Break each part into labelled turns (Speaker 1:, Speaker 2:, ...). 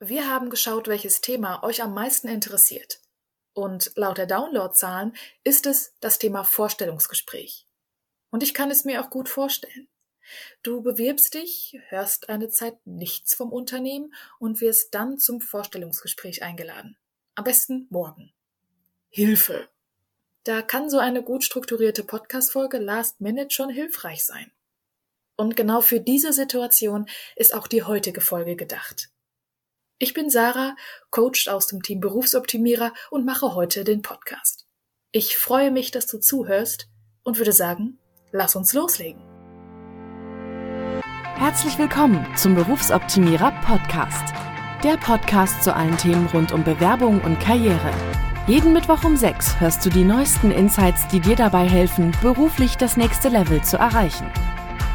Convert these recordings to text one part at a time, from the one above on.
Speaker 1: Wir haben geschaut, welches Thema euch am meisten interessiert. Und laut der Downloadzahlen ist es das Thema Vorstellungsgespräch. Und ich kann es mir auch gut vorstellen. Du bewirbst dich, hörst eine Zeit nichts vom Unternehmen und wirst dann zum Vorstellungsgespräch eingeladen. Am besten morgen. Hilfe! Da kann so eine gut strukturierte Podcast-Folge Last Minute schon hilfreich sein. Und genau für diese Situation ist auch die heutige Folge gedacht. Ich bin Sarah, Coach aus dem Team Berufsoptimierer und mache heute den Podcast. Ich freue mich, dass du zuhörst und würde sagen, lass uns loslegen.
Speaker 2: Herzlich willkommen zum Berufsoptimierer Podcast. Der Podcast zu allen Themen rund um Bewerbung und Karriere. Jeden Mittwoch um 6 hörst du die neuesten Insights, die dir dabei helfen, beruflich das nächste Level zu erreichen.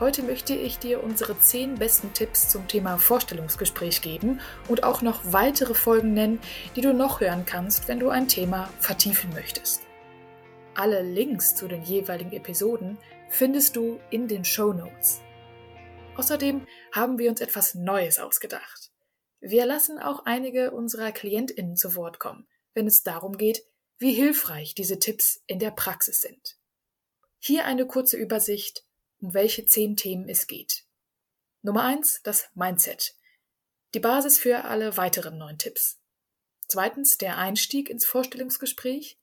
Speaker 1: Heute möchte ich dir unsere zehn besten Tipps zum Thema Vorstellungsgespräch geben und auch noch weitere Folgen nennen, die du noch hören kannst, wenn du ein Thema vertiefen möchtest. Alle Links zu den jeweiligen Episoden findest du in den Show Notes. Außerdem haben wir uns etwas Neues ausgedacht. Wir lassen auch einige unserer KlientInnen zu Wort kommen, wenn es darum geht, wie hilfreich diese Tipps in der Praxis sind. Hier eine kurze Übersicht um welche zehn Themen es geht. Nummer eins, das Mindset. Die Basis für alle weiteren neun Tipps. Zweitens, der Einstieg ins Vorstellungsgespräch.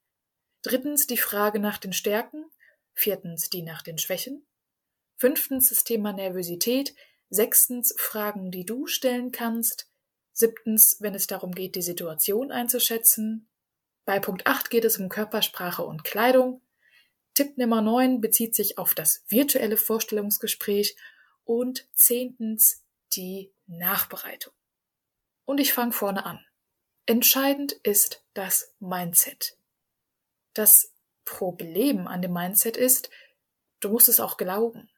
Speaker 1: Drittens, die Frage nach den Stärken. Viertens, die nach den Schwächen. Fünftens, das Thema Nervosität. Sechstens, Fragen, die du stellen kannst. Siebtens, wenn es darum geht, die Situation einzuschätzen. Bei Punkt 8 geht es um Körpersprache und Kleidung. Tipp Nummer 9 bezieht sich auf das virtuelle Vorstellungsgespräch und zehntens die Nachbereitung. Und ich fange vorne an. Entscheidend ist das Mindset. Das Problem an dem Mindset ist, du musst es auch glauben.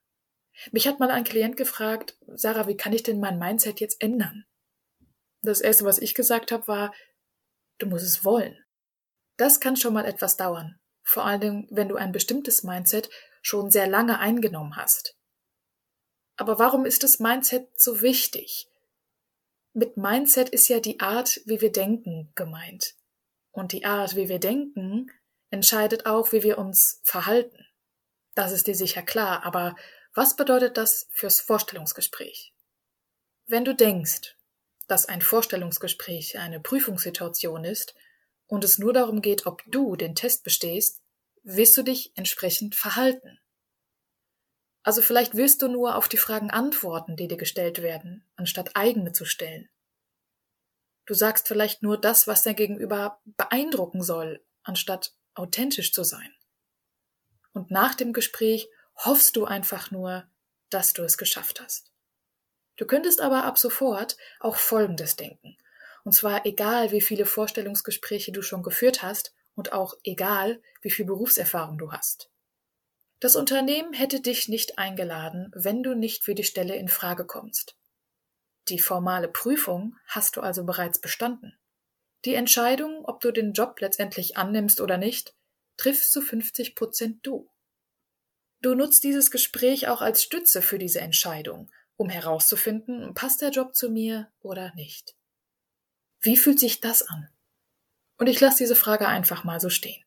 Speaker 1: Mich hat mal ein Klient gefragt, Sarah, wie kann ich denn mein Mindset jetzt ändern? Das erste, was ich gesagt habe, war, du musst es wollen. Das kann schon mal etwas dauern vor allem wenn du ein bestimmtes Mindset schon sehr lange eingenommen hast. Aber warum ist das Mindset so wichtig? Mit Mindset ist ja die Art, wie wir denken, gemeint. Und die Art, wie wir denken, entscheidet auch, wie wir uns verhalten. Das ist dir sicher klar, aber was bedeutet das fürs Vorstellungsgespräch? Wenn du denkst, dass ein Vorstellungsgespräch eine Prüfungssituation ist, und es nur darum geht, ob du den Test bestehst, wirst du dich entsprechend verhalten. Also vielleicht wirst du nur auf die Fragen antworten, die dir gestellt werden, anstatt eigene zu stellen. Du sagst vielleicht nur das, was dein Gegenüber beeindrucken soll, anstatt authentisch zu sein. Und nach dem Gespräch hoffst du einfach nur, dass du es geschafft hast. Du könntest aber ab sofort auch Folgendes denken. Und zwar egal, wie viele Vorstellungsgespräche du schon geführt hast und auch egal, wie viel Berufserfahrung du hast. Das Unternehmen hätte dich nicht eingeladen, wenn du nicht für die Stelle in Frage kommst. Die formale Prüfung hast du also bereits bestanden. Die Entscheidung, ob du den Job letztendlich annimmst oder nicht, triffst zu 50 Prozent du. Du nutzt dieses Gespräch auch als Stütze für diese Entscheidung, um herauszufinden, passt der Job zu mir oder nicht. Wie fühlt sich das an? Und ich lasse diese Frage einfach mal so stehen.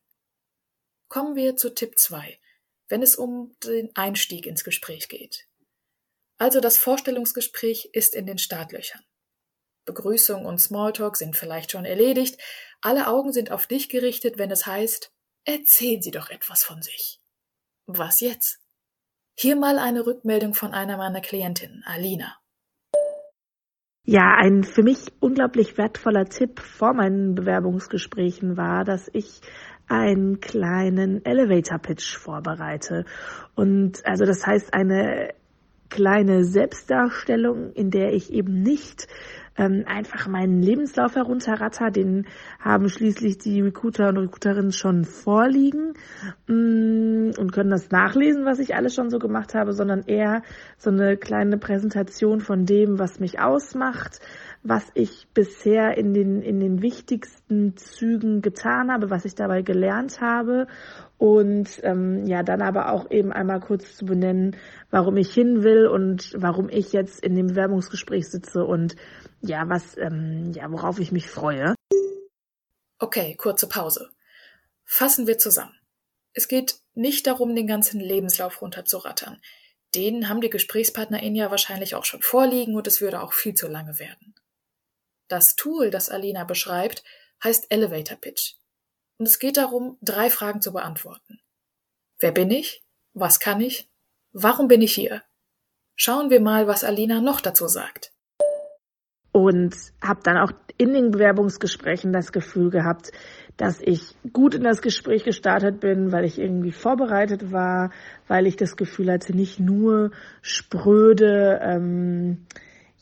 Speaker 1: Kommen wir zu Tipp 2, wenn es um den Einstieg ins Gespräch geht. Also das Vorstellungsgespräch ist in den Startlöchern. Begrüßung und Smalltalk sind vielleicht schon erledigt, alle Augen sind auf dich gerichtet, wenn es heißt, erzählen Sie doch etwas von sich. Was jetzt? Hier mal eine Rückmeldung von einer meiner Klientinnen, Alina.
Speaker 3: Ja, ein für mich unglaublich wertvoller Tipp vor meinen Bewerbungsgesprächen war, dass ich einen kleinen Elevator Pitch vorbereite. Und also das heißt eine kleine Selbstdarstellung, in der ich eben nicht ähm, einfach meinen Lebenslauf herunterratter. Den haben schließlich die Recruiter und Recruiterinnen schon vorliegen mm, und können das nachlesen, was ich alles schon so gemacht habe, sondern eher so eine kleine Präsentation von dem, was mich ausmacht, was ich bisher in den, in den wichtigsten Zügen getan habe, was ich dabei gelernt habe und ähm, ja, dann aber auch eben einmal kurz zu benennen, warum ich hin will und warum ich jetzt in dem Bewerbungsgespräch sitze und ja, was, ähm, ja, worauf ich mich freue.
Speaker 1: Okay, kurze Pause. Fassen wir zusammen. Es geht nicht darum, den ganzen Lebenslauf runterzurattern. Den haben die GesprächspartnerInnen ja wahrscheinlich auch schon vorliegen und es würde auch viel zu lange werden. Das Tool, das Alina beschreibt, heißt Elevator Pitch. Und es geht darum, drei Fragen zu beantworten. Wer bin ich? Was kann ich? Warum bin ich hier? Schauen wir mal, was Alina noch dazu sagt.
Speaker 3: Und habe dann auch in den Bewerbungsgesprächen das Gefühl gehabt, dass ich gut in das Gespräch gestartet bin, weil ich irgendwie vorbereitet war, weil ich das Gefühl hatte, nicht nur spröde ähm,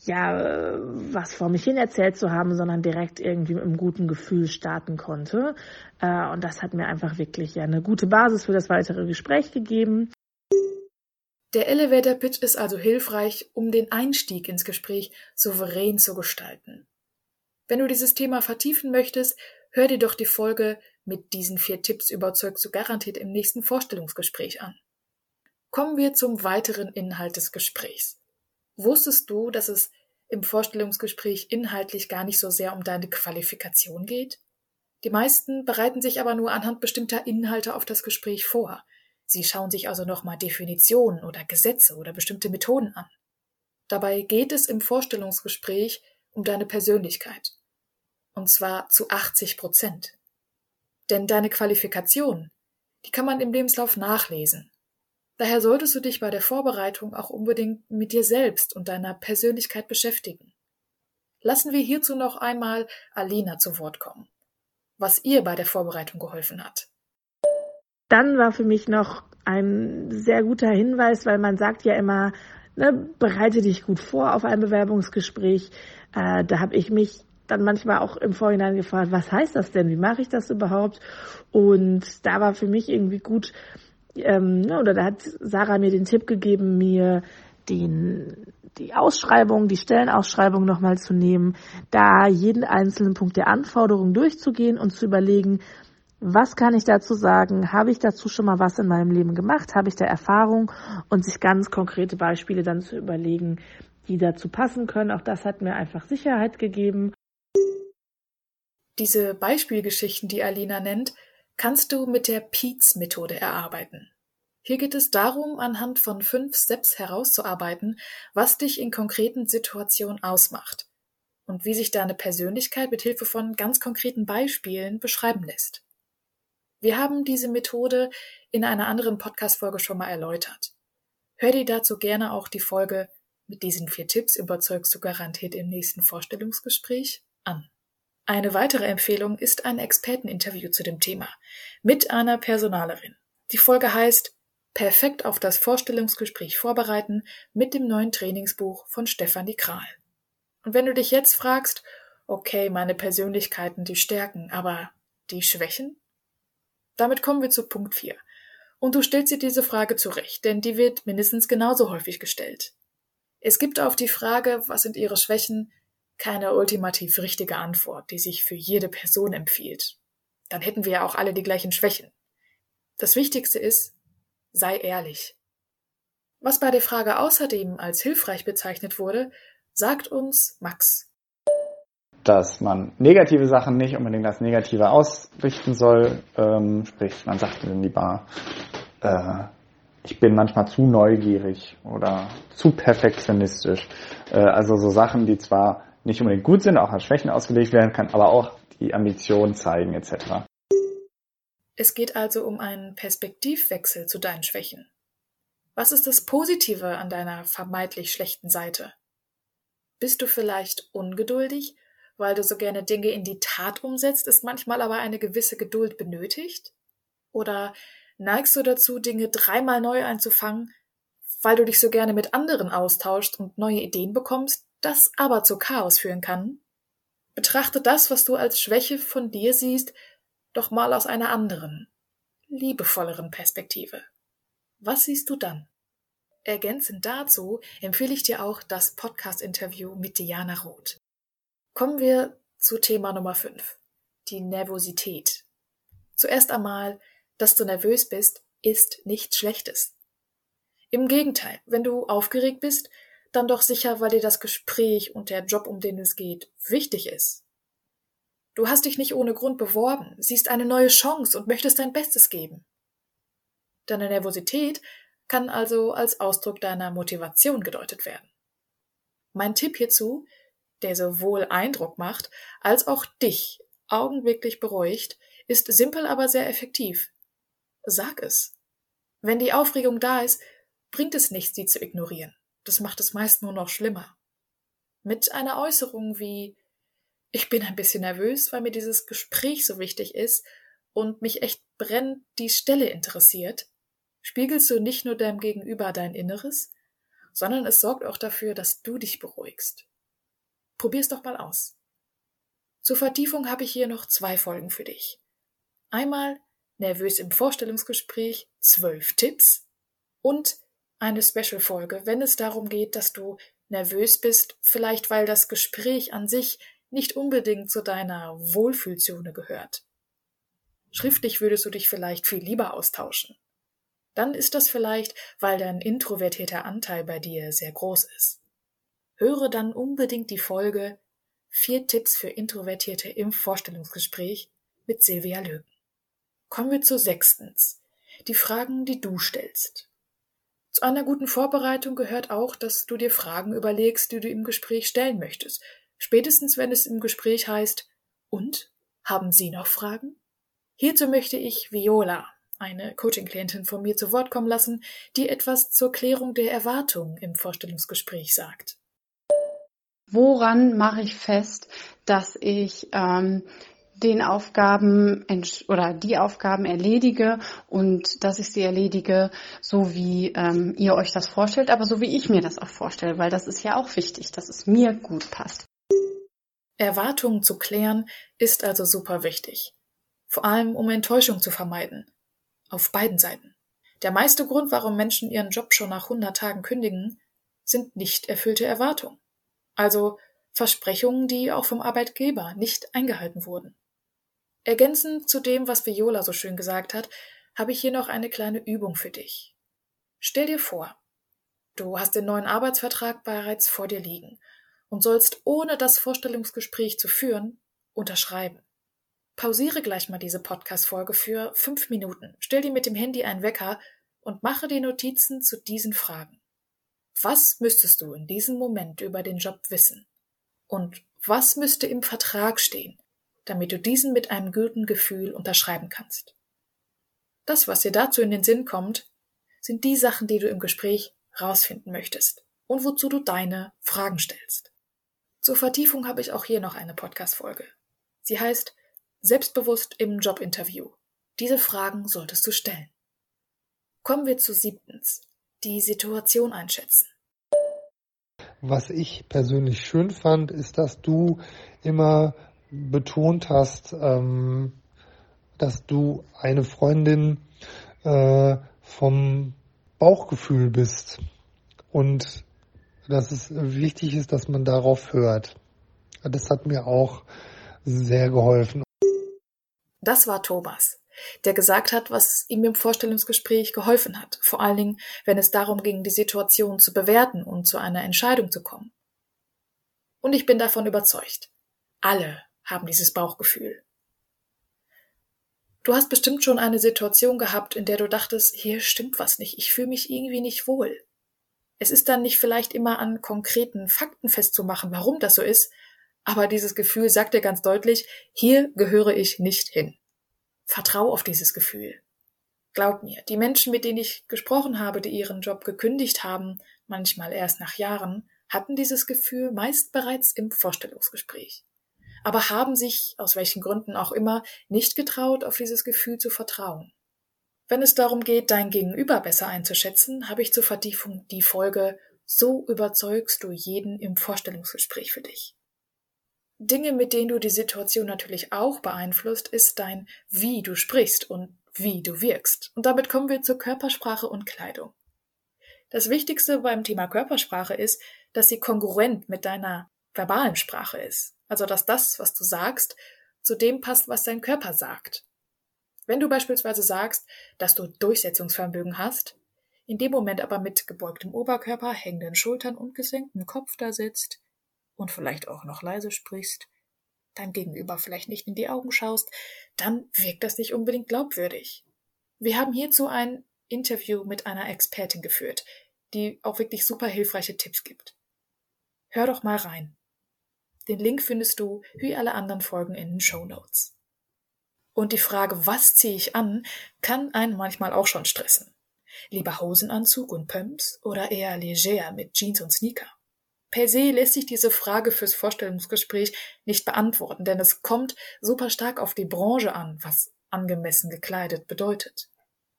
Speaker 3: ja, was vor mich hin erzählt zu haben, sondern direkt irgendwie mit einem guten Gefühl starten konnte. Äh, und das hat mir einfach wirklich ja eine gute Basis für das weitere Gespräch gegeben.
Speaker 1: Der Elevator Pitch ist also hilfreich, um den Einstieg ins Gespräch souverän zu gestalten. Wenn du dieses Thema vertiefen möchtest, hör dir doch die Folge mit diesen vier Tipps überzeugst du garantiert im nächsten Vorstellungsgespräch an. Kommen wir zum weiteren Inhalt des Gesprächs. Wusstest du, dass es im Vorstellungsgespräch inhaltlich gar nicht so sehr um deine Qualifikation geht? Die meisten bereiten sich aber nur anhand bestimmter Inhalte auf das Gespräch vor. Sie schauen sich also nochmal Definitionen oder Gesetze oder bestimmte Methoden an. Dabei geht es im Vorstellungsgespräch um deine Persönlichkeit. Und zwar zu 80 Prozent. Denn deine Qualifikation, die kann man im Lebenslauf nachlesen. Daher solltest du dich bei der Vorbereitung auch unbedingt mit dir selbst und deiner Persönlichkeit beschäftigen. Lassen wir hierzu noch einmal Alina zu Wort kommen, was ihr bei der Vorbereitung geholfen hat.
Speaker 3: Dann war für mich noch ein sehr guter Hinweis, weil man sagt ja immer, ne, bereite dich gut vor auf ein Bewerbungsgespräch. Äh, da habe ich mich dann manchmal auch im Vorhinein gefragt, was heißt das denn? Wie mache ich das überhaupt? Und da war für mich irgendwie gut, ähm, ne, oder da hat Sarah mir den Tipp gegeben, mir den, die Ausschreibung, die Stellenausschreibung nochmal zu nehmen, da jeden einzelnen Punkt der Anforderungen durchzugehen und zu überlegen, was kann ich dazu sagen? Habe ich dazu schon mal was in meinem Leben gemacht? Habe ich da Erfahrung? Und sich ganz konkrete Beispiele dann zu überlegen, die dazu passen können. Auch das hat mir einfach Sicherheit gegeben.
Speaker 1: Diese Beispielgeschichten, die Alina nennt, kannst du mit der PEATS-Methode erarbeiten. Hier geht es darum, anhand von fünf Steps herauszuarbeiten, was dich in konkreten Situationen ausmacht und wie sich deine Persönlichkeit mit Hilfe von ganz konkreten Beispielen beschreiben lässt. Wir haben diese Methode in einer anderen Podcast-Folge schon mal erläutert. Hör dir dazu gerne auch die Folge mit diesen vier Tipps überzeugst du garantiert im nächsten Vorstellungsgespräch an. Eine weitere Empfehlung ist ein Experteninterview zu dem Thema mit einer Personalerin. Die Folge heißt Perfekt auf das Vorstellungsgespräch vorbereiten mit dem neuen Trainingsbuch von Stefanie Kral. Und wenn du dich jetzt fragst, okay, meine Persönlichkeiten, die Stärken, aber die Schwächen? Damit kommen wir zu Punkt 4. Und du stellst dir diese Frage zurecht, denn die wird mindestens genauso häufig gestellt. Es gibt auf die Frage, was sind ihre Schwächen, keine ultimativ richtige Antwort, die sich für jede Person empfiehlt. Dann hätten wir ja auch alle die gleichen Schwächen. Das Wichtigste ist, sei ehrlich. Was bei der Frage außerdem als hilfreich bezeichnet wurde, sagt uns Max.
Speaker 4: Dass man negative Sachen nicht unbedingt als negative ausrichten soll, ähm, sprich, man sagt lieber, äh, ich bin manchmal zu neugierig oder zu perfektionistisch. Äh, also so Sachen, die zwar nicht unbedingt gut sind, auch als Schwächen ausgelegt werden kann, aber auch die Ambition zeigen etc.
Speaker 1: Es geht also um einen Perspektivwechsel zu deinen Schwächen. Was ist das Positive an deiner vermeintlich schlechten Seite? Bist du vielleicht ungeduldig, weil du so gerne Dinge in die Tat umsetzt, ist manchmal aber eine gewisse Geduld benötigt? Oder neigst du dazu, Dinge dreimal neu einzufangen, weil du dich so gerne mit anderen austauschst und neue Ideen bekommst, das aber zu Chaos führen kann, betrachte das, was du als Schwäche von dir siehst, doch mal aus einer anderen, liebevolleren Perspektive. Was siehst du dann? Ergänzend dazu empfehle ich dir auch das Podcast-Interview mit Diana Roth. Kommen wir zu Thema Nummer 5, die Nervosität. Zuerst einmal, dass du nervös bist, ist nichts Schlechtes. Im Gegenteil, wenn du aufgeregt bist, dann doch sicher, weil dir das Gespräch und der Job, um den es geht, wichtig ist. Du hast dich nicht ohne Grund beworben, siehst eine neue Chance und möchtest dein Bestes geben. Deine Nervosität kann also als Ausdruck deiner Motivation gedeutet werden. Mein Tipp hierzu, der sowohl Eindruck macht, als auch dich augenblicklich beruhigt, ist simpel aber sehr effektiv. Sag es. Wenn die Aufregung da ist, bringt es nichts, sie zu ignorieren. Das macht es meist nur noch schlimmer. Mit einer Äußerung wie ich bin ein bisschen nervös, weil mir dieses Gespräch so wichtig ist und mich echt brennend die Stelle interessiert, spiegelst du nicht nur deinem Gegenüber dein Inneres, sondern es sorgt auch dafür, dass du dich beruhigst. Probier's doch mal aus. Zur Vertiefung habe ich hier noch zwei Folgen für dich. Einmal nervös im Vorstellungsgespräch, zwölf Tipps und eine Special-Folge, wenn es darum geht, dass du nervös bist, vielleicht weil das Gespräch an sich nicht unbedingt zu deiner Wohlfühlzone gehört. Schriftlich würdest du dich vielleicht viel lieber austauschen. Dann ist das vielleicht, weil dein introvertierter Anteil bei dir sehr groß ist. Höre dann unbedingt die Folge Vier Tipps für Introvertierte im Vorstellungsgespräch mit Silvia Löwen. Kommen wir zu sechstens. Die Fragen, die du stellst. Zu einer guten Vorbereitung gehört auch, dass du dir Fragen überlegst, die du im Gespräch stellen möchtest. Spätestens, wenn es im Gespräch heißt, und? Haben Sie noch Fragen? Hierzu möchte ich Viola, eine Coaching-Klientin von mir zu Wort kommen lassen, die etwas zur Klärung der Erwartungen im Vorstellungsgespräch sagt.
Speaker 5: Woran mache ich fest, dass ich ähm, den Aufgaben oder die Aufgaben erledige und dass ich sie erledige, so wie ähm, ihr euch das vorstellt, aber so wie ich mir das auch vorstelle, weil das ist ja auch wichtig, dass es mir gut passt.
Speaker 1: Erwartungen zu klären ist also super wichtig. Vor allem, um Enttäuschung zu vermeiden. Auf beiden Seiten. Der meiste Grund, warum Menschen ihren Job schon nach 100 Tagen kündigen, sind nicht erfüllte Erwartungen. Also Versprechungen, die auch vom Arbeitgeber nicht eingehalten wurden. Ergänzend zu dem, was Viola so schön gesagt hat, habe ich hier noch eine kleine Übung für dich. Stell dir vor, du hast den neuen Arbeitsvertrag bereits vor dir liegen und sollst ohne das Vorstellungsgespräch zu führen unterschreiben. Pausiere gleich mal diese Podcast-Folge für fünf Minuten, stell dir mit dem Handy einen Wecker und mache die Notizen zu diesen Fragen. Was müsstest du in diesem Moment über den Job wissen? Und was müsste im Vertrag stehen, damit du diesen mit einem guten Gefühl unterschreiben kannst. Das, was dir dazu in den Sinn kommt, sind die Sachen, die du im Gespräch rausfinden möchtest und wozu du deine Fragen stellst. Zur Vertiefung habe ich auch hier noch eine Podcast-Folge. Sie heißt Selbstbewusst im Jobinterview. Diese Fragen solltest du stellen. Kommen wir zu siebtens. Die Situation einschätzen.
Speaker 6: Was ich persönlich schön fand, ist, dass du immer betont hast, ähm, dass du eine Freundin äh, vom Bauchgefühl bist und dass es wichtig ist, dass man darauf hört. Das hat mir auch sehr geholfen.
Speaker 1: Das war Thomas, der gesagt hat, was ihm im Vorstellungsgespräch geholfen hat, vor allen Dingen, wenn es darum ging, die Situation zu bewerten und zu einer Entscheidung zu kommen. Und ich bin davon überzeugt, alle haben dieses Bauchgefühl. Du hast bestimmt schon eine Situation gehabt, in der du dachtest, hier stimmt was nicht, ich fühle mich irgendwie nicht wohl. Es ist dann nicht vielleicht immer an konkreten Fakten festzumachen, warum das so ist, aber dieses Gefühl sagt dir ganz deutlich, hier gehöre ich nicht hin. Vertrau auf dieses Gefühl. Glaub mir, die Menschen, mit denen ich gesprochen habe, die ihren Job gekündigt haben, manchmal erst nach Jahren, hatten dieses Gefühl meist bereits im Vorstellungsgespräch aber haben sich, aus welchen Gründen auch immer, nicht getraut, auf dieses Gefühl zu vertrauen. Wenn es darum geht, dein Gegenüber besser einzuschätzen, habe ich zur Vertiefung die Folge So überzeugst du jeden im Vorstellungsgespräch für dich. Dinge, mit denen du die Situation natürlich auch beeinflusst, ist dein Wie du sprichst und wie du wirkst. Und damit kommen wir zur Körpersprache und Kleidung. Das Wichtigste beim Thema Körpersprache ist, dass sie kongruent mit deiner verbalen Sprache ist. Also, dass das, was du sagst, zu dem passt, was dein Körper sagt. Wenn du beispielsweise sagst, dass du Durchsetzungsvermögen hast, in dem Moment aber mit gebeugtem Oberkörper, hängenden Schultern und gesenktem Kopf da sitzt, und vielleicht auch noch leise sprichst, deinem Gegenüber vielleicht nicht in die Augen schaust, dann wirkt das nicht unbedingt glaubwürdig. Wir haben hierzu ein Interview mit einer Expertin geführt, die auch wirklich super hilfreiche Tipps gibt. Hör doch mal rein. Den Link findest du wie alle anderen Folgen in den Show Notes. Und die Frage, was ziehe ich an, kann einen manchmal auch schon stressen. Lieber Hosenanzug und Pumps oder eher leger mit Jeans und Sneaker? Per se lässt sich diese Frage fürs Vorstellungsgespräch nicht beantworten, denn es kommt super stark auf die Branche an, was angemessen gekleidet bedeutet.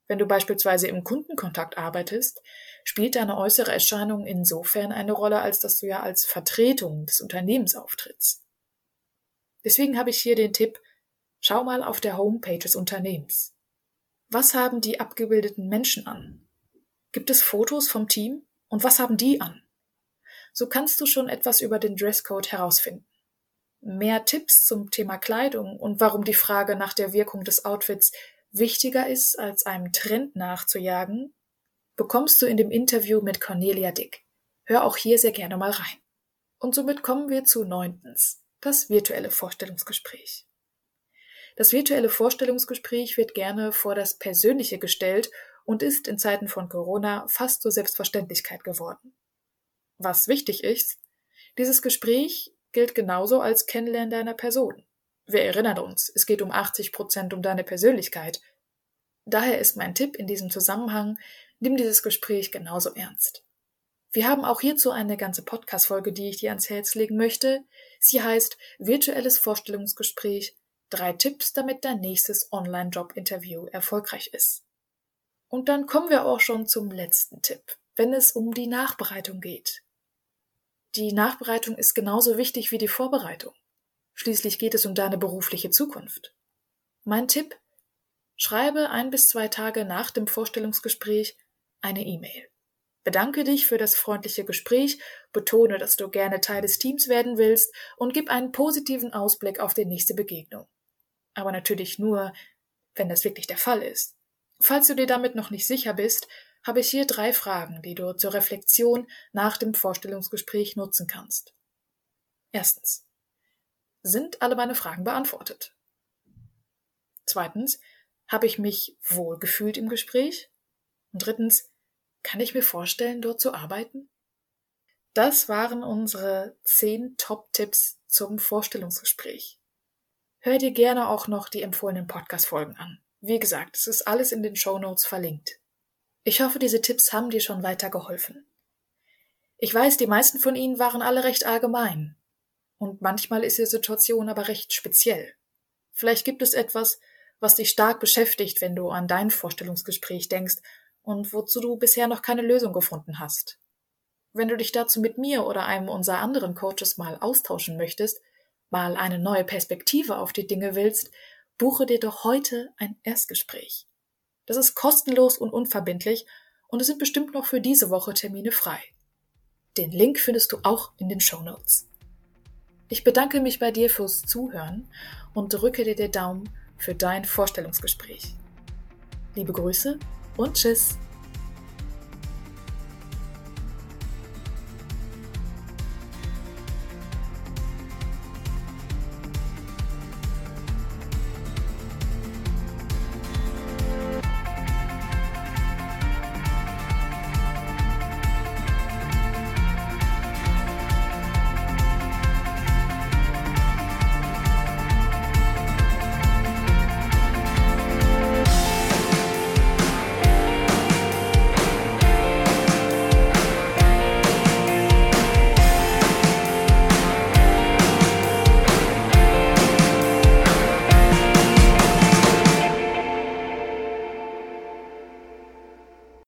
Speaker 1: Wenn du beispielsweise im Kundenkontakt arbeitest, spielt deine äußere Erscheinung insofern eine Rolle, als dass du ja als Vertretung des Unternehmens auftrittst. Deswegen habe ich hier den Tipp, schau mal auf der Homepage des Unternehmens. Was haben die abgebildeten Menschen an? Gibt es Fotos vom Team? Und was haben die an? So kannst du schon etwas über den Dresscode herausfinden. Mehr Tipps zum Thema Kleidung und warum die Frage nach der Wirkung des Outfits wichtiger ist, als einem Trend nachzujagen, bekommst du in dem Interview mit Cornelia Dick. Hör auch hier sehr gerne mal rein. Und somit kommen wir zu neuntens, das virtuelle Vorstellungsgespräch. Das virtuelle Vorstellungsgespräch wird gerne vor das Persönliche gestellt und ist in Zeiten von Corona fast zur Selbstverständlichkeit geworden. Was wichtig ist, dieses Gespräch gilt genauso als Kennenlernen deiner Person. Wir erinnern uns, es geht um 80 Prozent um deine Persönlichkeit. Daher ist mein Tipp in diesem Zusammenhang, nimm dieses Gespräch genauso ernst. Wir haben auch hierzu eine ganze Podcast-Folge, die ich dir ans Herz legen möchte. Sie heißt Virtuelles Vorstellungsgespräch. Drei Tipps, damit dein nächstes Online-Job-Interview erfolgreich ist. Und dann kommen wir auch schon zum letzten Tipp, wenn es um die Nachbereitung geht. Die Nachbereitung ist genauso wichtig wie die Vorbereitung. Schließlich geht es um deine berufliche Zukunft. Mein Tipp? Schreibe ein bis zwei Tage nach dem Vorstellungsgespräch eine E-Mail. Bedanke dich für das freundliche Gespräch, betone, dass du gerne Teil des Teams werden willst und gib einen positiven Ausblick auf die nächste Begegnung. Aber natürlich nur, wenn das wirklich der Fall ist. Falls du dir damit noch nicht sicher bist, habe ich hier drei Fragen, die du zur Reflexion nach dem Vorstellungsgespräch nutzen kannst. Erstens. Sind alle meine Fragen beantwortet? Zweitens. Habe ich mich wohl gefühlt im Gespräch? Und drittens. Kann ich mir vorstellen, dort zu arbeiten? Das waren unsere zehn Top-Tipps zum Vorstellungsgespräch. Hör dir gerne auch noch die empfohlenen Podcast-Folgen an. Wie gesagt, es ist alles in den Show Notes verlinkt. Ich hoffe, diese Tipps haben dir schon weitergeholfen. Ich weiß, die meisten von ihnen waren alle recht allgemein. Und manchmal ist die Situation aber recht speziell. Vielleicht gibt es etwas, was dich stark beschäftigt, wenn du an dein Vorstellungsgespräch denkst und wozu du bisher noch keine Lösung gefunden hast. Wenn du dich dazu mit mir oder einem unserer anderen Coaches mal austauschen möchtest, mal eine neue Perspektive auf die Dinge willst, buche dir doch heute ein Erstgespräch. Das ist kostenlos und unverbindlich und es sind bestimmt noch für diese Woche Termine frei. Den Link findest du auch in den Show Notes. Ich bedanke mich bei dir fürs Zuhören und drücke dir den Daumen für dein Vorstellungsgespräch. Liebe Grüße und Tschüss.